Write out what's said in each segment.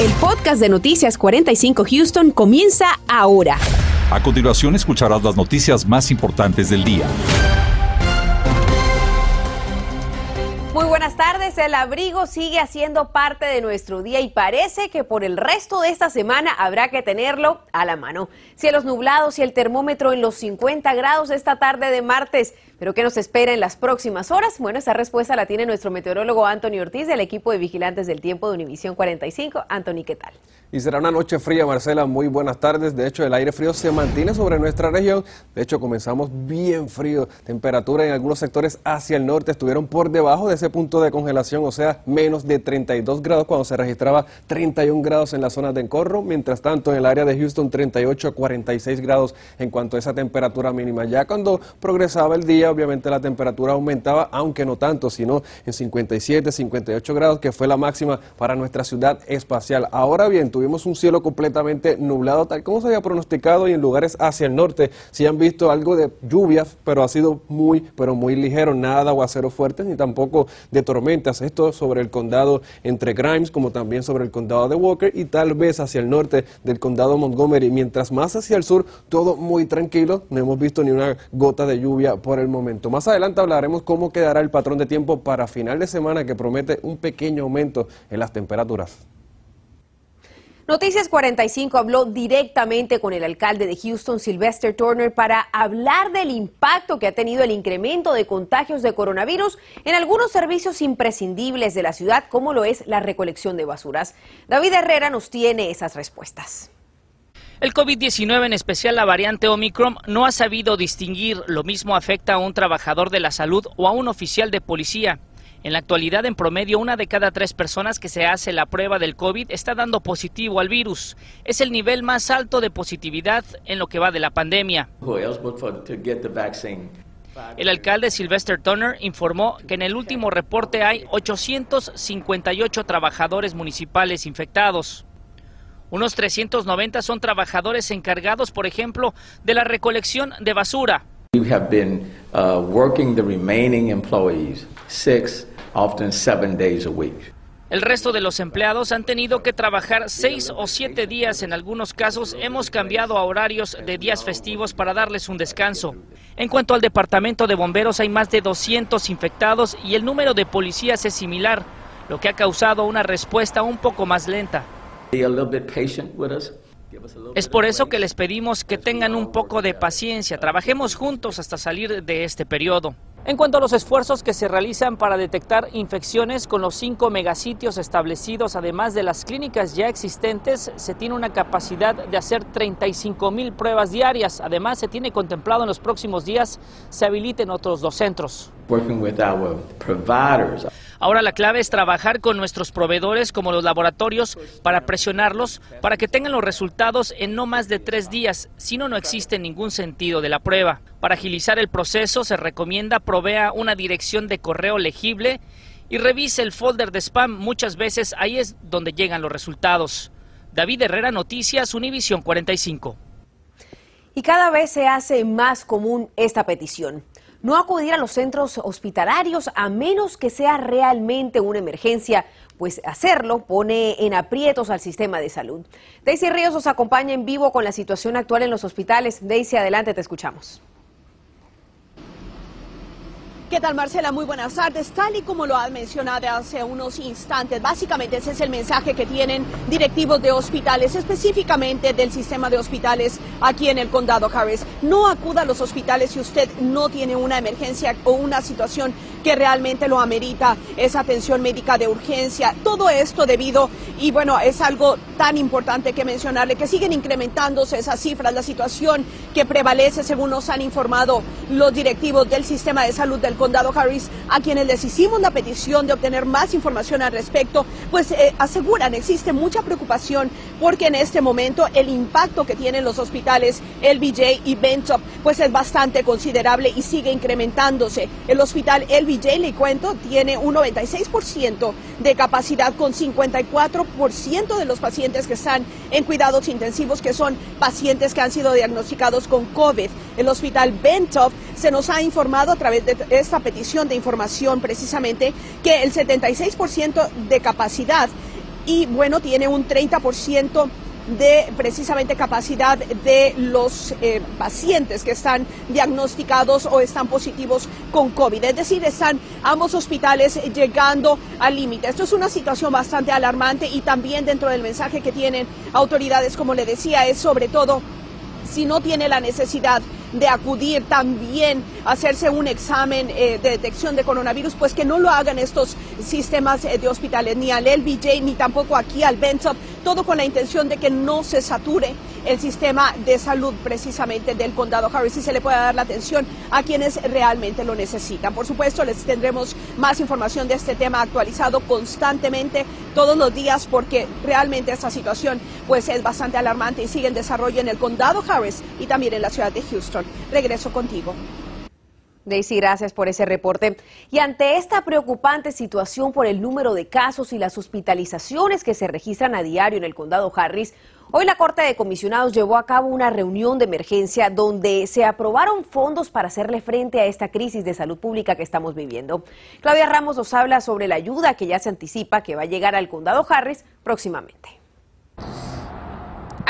El podcast de Noticias 45 Houston comienza ahora. A continuación escucharás las noticias más importantes del día. Muy buenas tardes, el abrigo sigue haciendo parte de nuestro día y parece que por el resto de esta semana habrá que tenerlo a la mano. Cielos nublados y el termómetro en los 50 grados esta tarde de martes. ¿Pero qué nos espera en las próximas horas? Bueno, esa respuesta la tiene nuestro meteorólogo Anthony Ortiz del equipo de vigilantes del tiempo de Univisión 45. Anthony, ¿qué tal? Y será una noche fría, Marcela. Muy buenas tardes. De hecho, el aire frío se mantiene sobre nuestra región. De hecho, comenzamos bien frío. Temperatura en algunos sectores hacia el norte estuvieron por debajo de ese punto de congelación, o sea, menos de 32 grados cuando se registraba 31 grados en la zona de Encorro. Mientras tanto, en el área de Houston, 38 a 46 grados en cuanto a esa temperatura mínima. Ya cuando progresaba el día, obviamente la temperatura aumentaba, aunque no tanto, sino en 57, 58 grados, que fue la máxima para nuestra ciudad espacial. Ahora bien, tuvimos un cielo completamente nublado, tal como se había pronosticado, y en lugares hacia el norte sí han visto algo de lluvias, pero ha sido muy, pero muy ligero, nada de aguaceros fuertes ni tampoco de tormentas. Esto sobre el condado entre Grimes, como también sobre el condado de Walker y tal vez hacia el norte del condado Montgomery. Mientras más hacia el sur, todo muy tranquilo, no hemos visto ni una gota de lluvia por el momento. Más adelante hablaremos cómo quedará el patrón de tiempo para final de semana que promete un pequeño aumento en las temperaturas. Noticias 45 habló directamente con el alcalde de Houston, Sylvester Turner, para hablar del impacto que ha tenido el incremento de contagios de coronavirus en algunos servicios imprescindibles de la ciudad, como lo es la recolección de basuras. David Herrera nos tiene esas respuestas. El COVID-19, en especial la variante Omicron, no ha sabido distinguir. Lo mismo afecta a un trabajador de la salud o a un oficial de policía. En la actualidad, en promedio, una de cada tres personas que se hace la prueba del COVID está dando positivo al virus. Es el nivel más alto de positividad en lo que va de la pandemia. El alcalde Sylvester Turner informó que en el último reporte hay 858 trabajadores municipales infectados. Unos 390 son trabajadores encargados, por ejemplo, de la recolección de basura. We have been uh, working the remaining employees six, often seven days a week. El resto de los empleados han tenido que trabajar seis o siete días. En algunos casos hemos cambiado a horarios de días festivos para darles un descanso. En cuanto al departamento de bomberos, hay más de 200 infectados y el número de policías es similar, lo que ha causado una respuesta un poco más lenta. Es por eso que les pedimos que tengan un poco de paciencia, trabajemos juntos hasta salir de este periodo. En cuanto a los esfuerzos que se realizan para detectar infecciones con los cinco megasitios establecidos, además de las clínicas ya existentes, se tiene una capacidad de hacer 35 mil pruebas diarias. Además, se tiene contemplado en los próximos días se habiliten otros dos centros. Ahora la clave es trabajar con nuestros proveedores como los laboratorios para presionarlos para que tengan los resultados en no más de tres días, si no, no existe ningún sentido de la prueba. Para agilizar el proceso se recomienda provea una dirección de correo legible y revise el folder de spam. Muchas veces ahí es donde llegan los resultados. David Herrera, Noticias, Univisión 45. Y cada vez se hace más común esta petición no acudir a los centros hospitalarios a menos que sea realmente una emergencia, pues hacerlo pone en aprietos al sistema de salud. Daisy Ríos nos acompaña en vivo con la situación actual en los hospitales. Daisy, adelante, te escuchamos. ¿Qué tal Marcela? Muy buenas tardes. Tal y como lo ha mencionado hace unos instantes, básicamente ese es el mensaje que tienen directivos de hospitales, específicamente del sistema de hospitales aquí en el condado Harris. No acuda a los hospitales si usted no tiene una emergencia o una situación que realmente lo amerita, esa atención médica de urgencia. Todo esto debido, y bueno, es algo tan importante que mencionarle, que siguen incrementándose esas cifras, la situación que prevalece según nos han informado los directivos del sistema de salud del condado Harris, a quienes les hicimos la petición de obtener más información al respecto, pues eh, aseguran existe mucha preocupación porque en este momento el impacto que tienen los hospitales LBJ y Bentop pues es bastante considerable y sigue incrementándose. El hospital LBJ, le cuento, tiene un 96% de capacidad con 54% de los pacientes que están en cuidados intensivos que son pacientes que han sido diagnosticados con COVID. El hospital Bentop se nos ha informado a través de esta petición de información precisamente que el 76% de capacidad y bueno, tiene un 30% de precisamente capacidad de los eh, pacientes que están diagnosticados o están positivos con COVID. Es decir, están ambos hospitales llegando al límite. Esto es una situación bastante alarmante y también dentro del mensaje que tienen autoridades, como le decía, es sobre todo si no tiene la necesidad de acudir también a hacerse un examen eh, de detección de coronavirus, pues que no lo hagan estos sistemas eh, de hospitales, ni al LBJ, ni tampoco aquí al Bentop, todo con la intención de que no se sature el sistema de salud precisamente del condado Harris y se le pueda dar la atención a quienes realmente lo necesitan. Por supuesto, les tendremos más información de este tema actualizado constantemente todos los días porque realmente esta situación pues es bastante alarmante y sigue en desarrollo en el condado Harris y también en la ciudad de Houston. Regreso contigo. Daisy, gracias por ese reporte. Y ante esta preocupante situación por el número de casos y las hospitalizaciones que se registran a diario en el condado Harris, Hoy la Corte de Comisionados llevó a cabo una reunión de emergencia donde se aprobaron fondos para hacerle frente a esta crisis de salud pública que estamos viviendo. Claudia Ramos nos habla sobre la ayuda que ya se anticipa que va a llegar al condado Harris próximamente.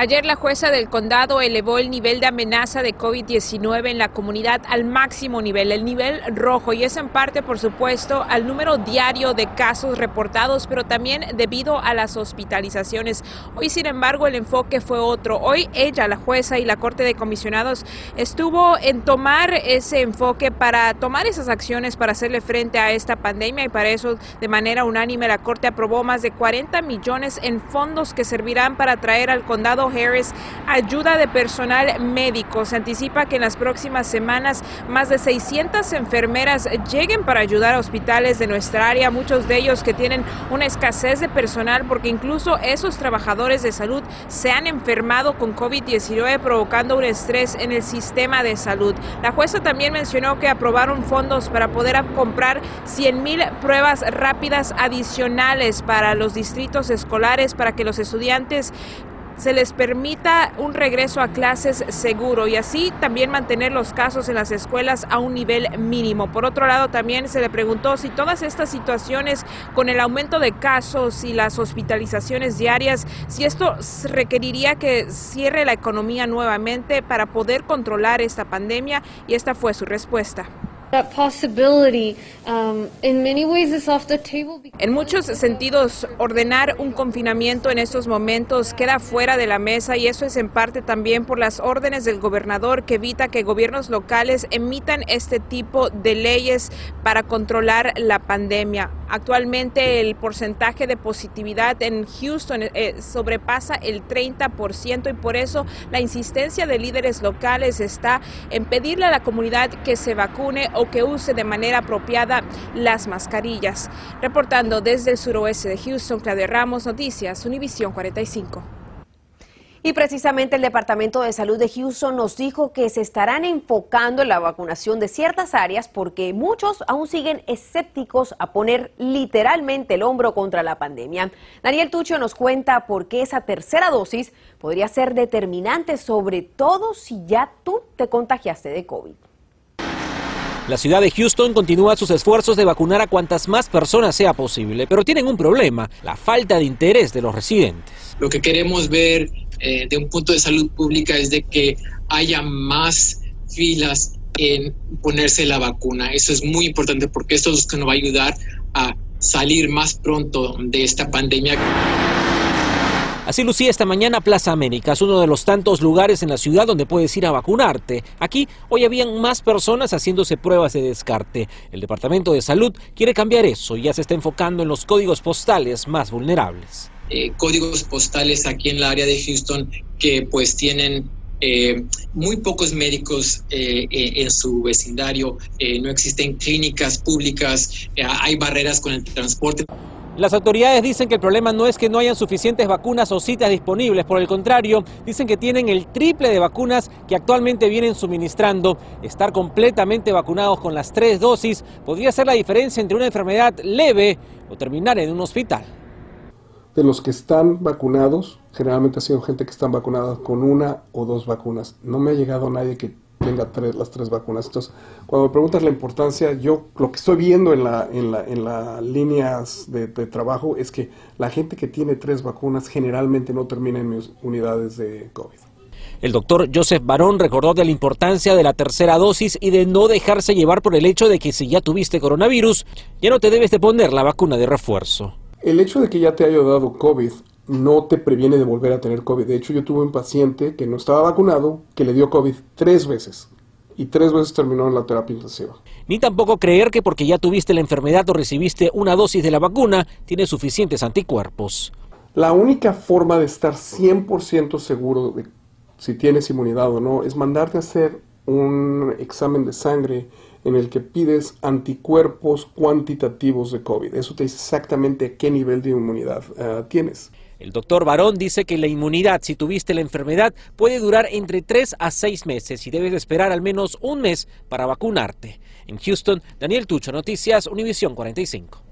Ayer la jueza del condado elevó el nivel de amenaza de COVID-19 en la comunidad al máximo nivel, el nivel rojo, y es en parte, por supuesto, al número diario de casos reportados, pero también debido a las hospitalizaciones. Hoy, sin embargo, el enfoque fue otro. Hoy ella, la jueza y la Corte de Comisionados, estuvo en tomar ese enfoque para tomar esas acciones para hacerle frente a esta pandemia y para eso, de manera unánime, la Corte aprobó más de 40 millones en fondos que servirán para traer al condado Harris ayuda de personal médico. Se anticipa que en las próximas semanas más de 600 enfermeras lleguen para ayudar a hospitales de nuestra área, muchos de ellos que tienen una escasez de personal porque incluso esos trabajadores de salud se han enfermado con COVID-19 provocando un estrés en el sistema de salud. La jueza también mencionó que aprobaron fondos para poder comprar 100 mil pruebas rápidas adicionales para los distritos escolares para que los estudiantes se les permita un regreso a clases seguro y así también mantener los casos en las escuelas a un nivel mínimo. Por otro lado, también se le preguntó si todas estas situaciones con el aumento de casos y las hospitalizaciones diarias, si esto requeriría que cierre la economía nuevamente para poder controlar esta pandemia y esta fue su respuesta. En muchos sentidos, ordenar un confinamiento en estos momentos queda fuera de la mesa y eso es en parte también por las órdenes del gobernador que evita que gobiernos locales emitan este tipo de leyes para controlar la pandemia. Actualmente el porcentaje de positividad en Houston eh, sobrepasa el 30% y por eso la insistencia de líderes locales está en pedirle a la comunidad que se vacune o que use de manera apropiada las mascarillas. Reportando desde el suroeste de Houston, Claudia Ramos, Noticias, Univisión 45. Y precisamente el Departamento de Salud de Houston nos dijo que se estarán enfocando en la vacunación de ciertas áreas porque muchos aún siguen escépticos a poner literalmente el hombro contra la pandemia. Daniel Tucho nos cuenta por qué esa tercera dosis podría ser determinante, sobre todo si ya tú te contagiaste de COVID. La ciudad de Houston continúa sus esfuerzos de vacunar a cuantas más personas sea posible, pero tienen un problema, la falta de interés de los residentes. Lo que queremos ver eh, de un punto de salud pública es de que haya más filas en ponerse la vacuna. Eso es muy importante porque esto es lo que nos va a ayudar a salir más pronto de esta pandemia. Así lucía esta mañana Plaza Américas, uno de los tantos lugares en la ciudad donde puedes ir a vacunarte. Aquí hoy habían más personas haciéndose pruebas de descarte. El Departamento de Salud quiere cambiar eso y ya se está enfocando en los códigos postales más vulnerables. Eh, códigos postales aquí en la área de Houston que pues tienen eh, muy pocos médicos eh, en su vecindario, no existen clínicas públicas, hay barreras con el transporte. Las autoridades dicen que el problema no es que no hayan suficientes vacunas o citas disponibles, por el contrario, dicen que tienen el triple de vacunas que actualmente vienen suministrando. Estar completamente vacunados con las tres dosis podría ser la diferencia entre una enfermedad leve o terminar en un hospital. De los que están vacunados, generalmente ha sido gente que están vacunados con una o dos vacunas. No me ha llegado nadie que tenga tres, las tres vacunas. Entonces, cuando me preguntas la importancia, yo lo que estoy viendo en las en la, en la líneas de, de, trabajo es que la gente que tiene tres vacunas generalmente no termina en mis unidades de COVID. El doctor Joseph Barón recordó de la importancia de la tercera dosis y de no dejarse llevar por el hecho de que si ya tuviste coronavirus, ya no te debes de poner la vacuna de refuerzo. El hecho de que ya te haya dado COVID no te previene de volver a tener COVID. De hecho, yo tuve un paciente que no estaba vacunado, que le dio COVID tres veces y tres veces terminó en la terapia intensiva. Ni tampoco creer que porque ya tuviste la enfermedad o recibiste una dosis de la vacuna, tienes suficientes anticuerpos. La única forma de estar 100% seguro de si tienes inmunidad o no es mandarte a hacer un examen de sangre en el que pides anticuerpos cuantitativos de COVID. Eso te dice exactamente qué nivel de inmunidad uh, tienes. El doctor Barón dice que la inmunidad, si tuviste la enfermedad, puede durar entre 3 a 6 meses y debes esperar al menos un mes para vacunarte. En Houston, Daniel Tucho, Noticias, Univisión 45.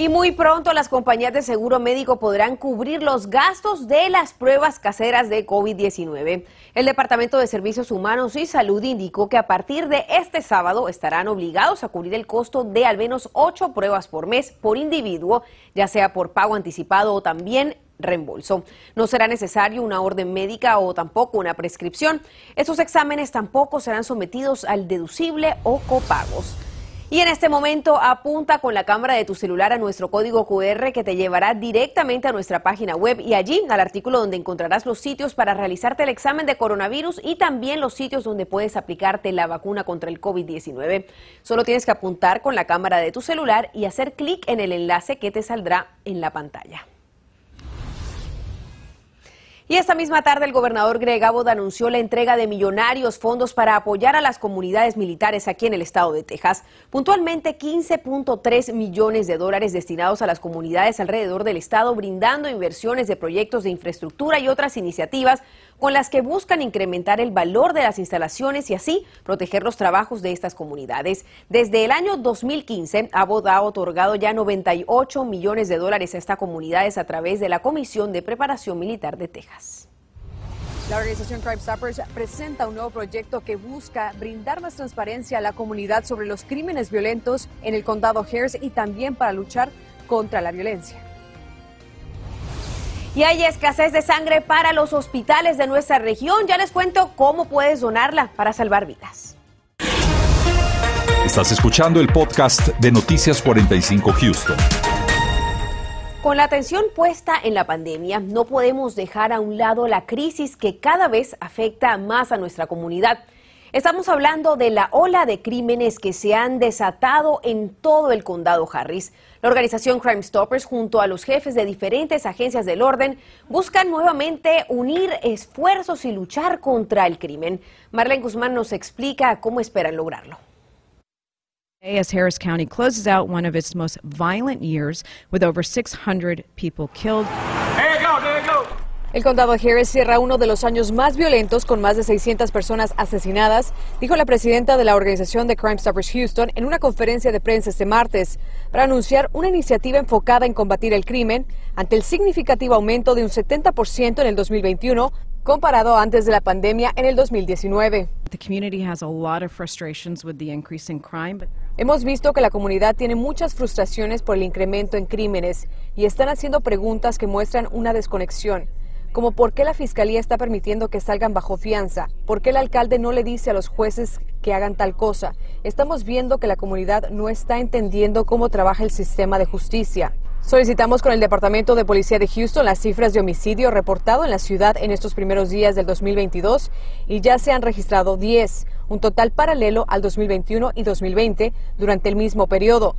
Y muy pronto las compañías de seguro médico podrán cubrir los gastos de las pruebas caseras de COVID-19. El Departamento de Servicios Humanos y Salud indicó que a partir de este sábado estarán obligados a cubrir el costo de al menos ocho pruebas por mes por individuo, ya sea por pago anticipado o también reembolso. No será necesario una orden médica o tampoco una prescripción. Estos exámenes tampoco serán sometidos al deducible o copagos. Y en este momento apunta con la cámara de tu celular a nuestro código QR que te llevará directamente a nuestra página web y allí al artículo donde encontrarás los sitios para realizarte el examen de coronavirus y también los sitios donde puedes aplicarte la vacuna contra el COVID-19. Solo tienes que apuntar con la cámara de tu celular y hacer clic en el enlace que te saldrá en la pantalla. Y esta misma tarde el gobernador Greg Abbott anunció la entrega de millonarios fondos para apoyar a las comunidades militares aquí en el estado de Texas. Puntualmente 15.3 millones de dólares destinados a las comunidades alrededor del estado, brindando inversiones de proyectos de infraestructura y otras iniciativas con las que buscan incrementar el valor de las instalaciones y así proteger los trabajos de estas comunidades. Desde el año 2015, Abbott ha otorgado ya 98 millones de dólares a estas comunidades a través de la Comisión de Preparación Militar de Texas. La organización Crime Stoppers presenta un nuevo proyecto que busca brindar más transparencia a la comunidad sobre los crímenes violentos en el condado Harris y también para luchar contra la violencia. Y hay escasez de sangre para los hospitales de nuestra región. Ya les cuento cómo puedes donarla para salvar vidas. Estás escuchando el podcast de Noticias 45 Houston. Con la atención puesta en la pandemia, no podemos dejar a un lado la crisis que cada vez afecta más a nuestra comunidad. Estamos hablando de la ola de crímenes que se han desatado en todo el condado Harris. La organización Crime Stoppers, junto a los jefes de diferentes agencias del orden, buscan nuevamente unir esfuerzos y luchar contra el crimen. Marlene Guzmán nos explica cómo esperan lograrlo. As Harris County closes out one of its most violent years with over 600 people killed. El condado Harris cierra uno de los años más violentos con más de 600 personas asesinadas, dijo la presidenta de la organización de Crime Stoppers Houston en una conferencia de prensa este martes, para anunciar una iniciativa enfocada en combatir el crimen ante el significativo aumento de un 70% en el 2021 comparado antes de la pandemia en el 2019. Hemos visto que la comunidad tiene muchas frustraciones por el incremento en crímenes y están haciendo preguntas que muestran una desconexión como por qué la fiscalía está permitiendo que salgan bajo fianza, por qué el alcalde no le dice a los jueces que hagan tal cosa. Estamos viendo que la comunidad no está entendiendo cómo trabaja el sistema de justicia. Solicitamos con el Departamento de Policía de Houston las cifras de homicidio reportado en la ciudad en estos primeros días del 2022 y ya se han registrado 10, un total paralelo al 2021 y 2020 durante el mismo periodo.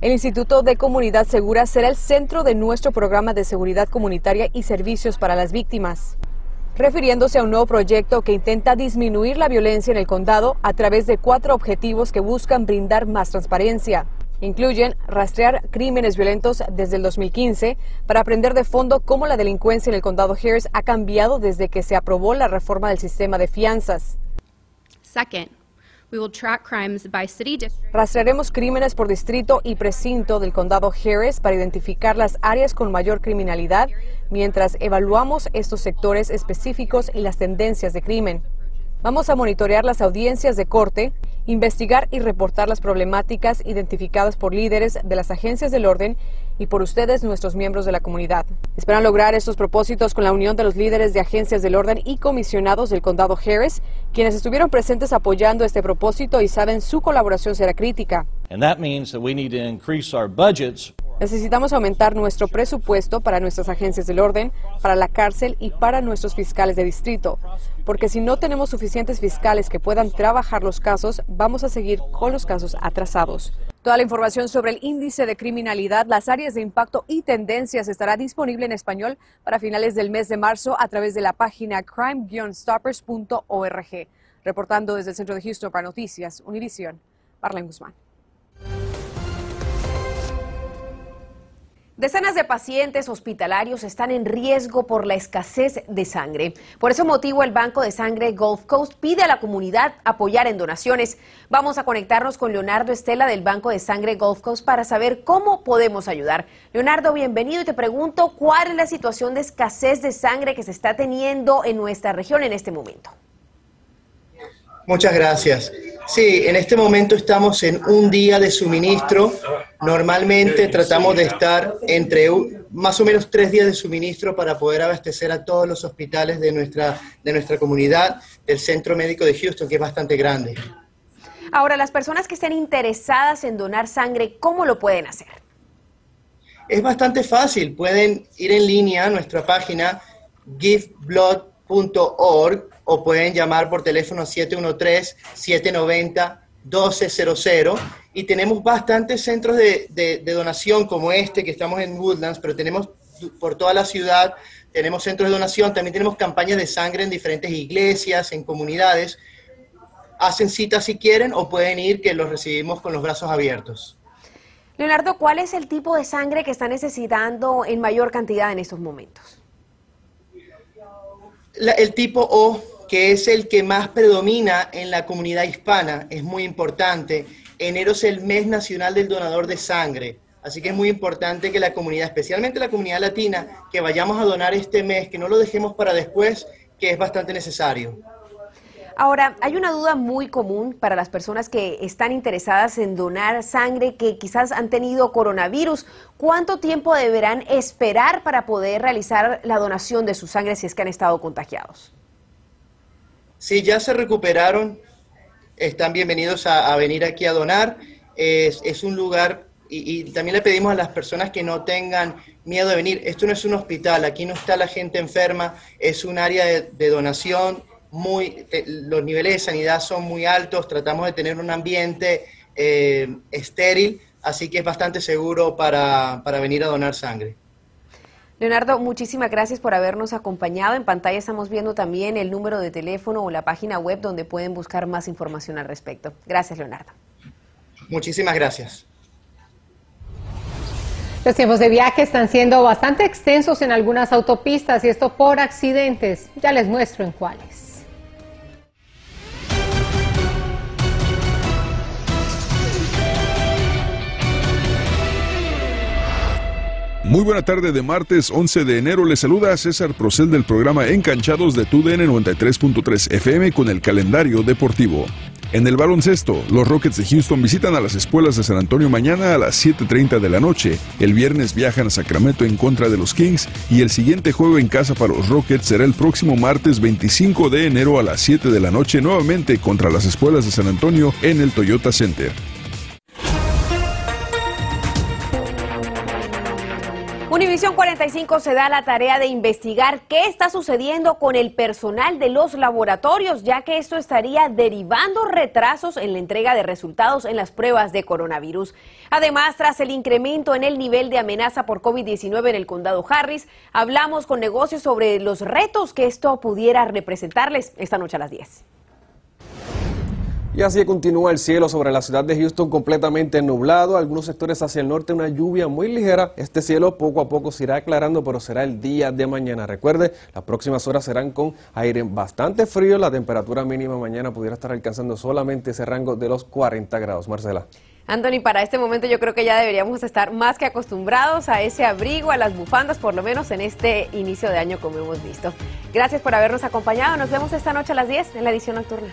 El Instituto de Comunidad Segura será el centro de nuestro programa de seguridad comunitaria y servicios para las víctimas, refiriéndose a un nuevo proyecto que intenta disminuir la violencia en el condado a través de cuatro objetivos que buscan brindar más transparencia. Incluyen rastrear crímenes violentos desde el 2015 para aprender de fondo cómo la delincuencia en el condado Harris ha cambiado desde que se aprobó la reforma del sistema de fianzas. Second, Rastrearemos crímenes por distrito y precinto del condado Harris para identificar las áreas con mayor criminalidad mientras evaluamos estos sectores específicos y las tendencias de crimen. Vamos a monitorear las audiencias de corte, investigar y reportar las problemáticas identificadas por líderes de las agencias del orden y por ustedes, nuestros miembros de la comunidad. Esperan lograr estos propósitos con la unión de los líderes de agencias del orden y comisionados del condado Harris, quienes estuvieron presentes apoyando este propósito y saben su colaboración será crítica. Necesitamos aumentar nuestro presupuesto para nuestras agencias del orden, para la cárcel y para nuestros fiscales de distrito, porque si no tenemos suficientes fiscales que puedan trabajar los casos, vamos a seguir con los casos atrasados. Toda la información sobre el índice de criminalidad, las áreas de impacto y tendencias estará disponible en español para finales del mes de marzo a través de la página crime-stoppers.org. Reportando desde el centro de Houston para Noticias, Univisión, Marlene Guzmán. Decenas de pacientes hospitalarios están en riesgo por la escasez de sangre. Por ese motivo, el Banco de Sangre Gulf Coast pide a la comunidad apoyar en donaciones. Vamos a conectarnos con Leonardo Estela del Banco de Sangre Gulf Coast para saber cómo podemos ayudar. Leonardo, bienvenido y te pregunto cuál es la situación de escasez de sangre que se está teniendo en nuestra región en este momento. Muchas gracias. Sí, en este momento estamos en un día de suministro. Normalmente tratamos de estar entre más o menos tres días de suministro para poder abastecer a todos los hospitales de nuestra, de nuestra comunidad, del Centro Médico de Houston, que es bastante grande. Ahora, las personas que estén interesadas en donar sangre, ¿cómo lo pueden hacer? Es bastante fácil. Pueden ir en línea a nuestra página giveblood.org o pueden llamar por teléfono 713-790-1200 y tenemos bastantes centros de, donación como este que estamos en Woodlands, pero tenemos por toda la ciudad, tenemos centros de donación, también tenemos campañas de sangre en diferentes iglesias, en comunidades. Hacen cita si quieren o pueden ir que los recibimos con los brazos abiertos. Leonardo, ¿cuál es el tipo de sangre que está necesitando en mayor cantidad en estos momentos? el tipo O que es el que más predomina en la comunidad hispana, es muy importante. Enero es el mes nacional del donador de sangre, así que es muy importante que la comunidad, especialmente la comunidad latina, que vayamos a donar este mes, que no lo dejemos para después, que es bastante necesario. Ahora, hay una duda muy común para las personas que están interesadas en donar sangre que quizás han tenido coronavirus. ¿Cuánto tiempo deberán esperar para poder realizar la donación de su sangre si es que han estado contagiados? Si ya se recuperaron, están bienvenidos a, venir aquí a donar. Es, un lugar, y, también le pedimos a las personas que no tengan miedo de venir. Esto no es un hospital, aquí no está la gente enferma, es un área de, donación. Muy, los niveles de sanidad son muy altos, tratamos de tener un ambiente eh, estéril, así que es bastante seguro para venir a donar sangre. Leonardo, muchísimas gracias por habernos acompañado. En pantalla estamos viendo también el número de teléfono o la página web donde pueden buscar más información al respecto. Gracias, Leonardo. Muchísimas gracias. Los tiempos de viaje están siendo bastante extensos en algunas autopistas y esto por accidentes. Ya les muestro en cuáles. Muy buena tarde de martes 11 de enero. Les saluda César Procel del programa Encanchados de TUDN 93.3 FM con el calendario deportivo. En el baloncesto, los Rockets de Houston visitan a las escuelas de San Antonio mañana a las 7.30 de la noche. El viernes viajan a Sacramento en contra de los Kings y el siguiente juego en casa para los Rockets será el próximo martes 25 de enero a las 7 de la noche nuevamente contra las escuelas de San Antonio en el Toyota Center. Univisión 45 se da la tarea de investigar qué está sucediendo con el personal de los laboratorios, ya que esto estaría derivando retrasos en la entrega de resultados en las pruebas de coronavirus. Además, tras el incremento en el nivel de amenaza por COVID-19 en el condado Harris, hablamos con negocios sobre los retos que esto pudiera representarles esta noche a las 10. Y así continúa el cielo sobre la ciudad de Houston completamente nublado, algunos sectores hacia el norte una lluvia muy ligera. Este cielo poco a poco se irá aclarando, pero será el día de mañana. Recuerde, las próximas horas serán con aire bastante frío, la temperatura mínima mañana pudiera estar alcanzando solamente ese rango de los 40 grados. Marcela. Anthony, para este momento yo creo que ya deberíamos estar más que acostumbrados a ese abrigo, a las bufandas, por lo menos en este inicio de año como hemos visto. Gracias por habernos acompañado. Nos vemos esta noche a las 10 en la edición nocturna.